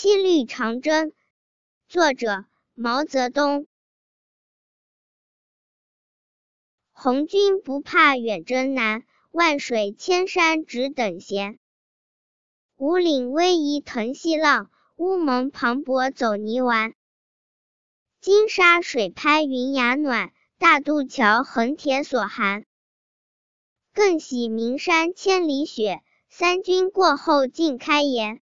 七律长征。作者毛泽东。红军不怕远征难万水千山只等闲。五岭逶迤腾细浪乌蒙磅礴走泥丸。金沙水拍云崖暖大渡桥横铁索寒。更喜岷山千里雪三军过后尽开颜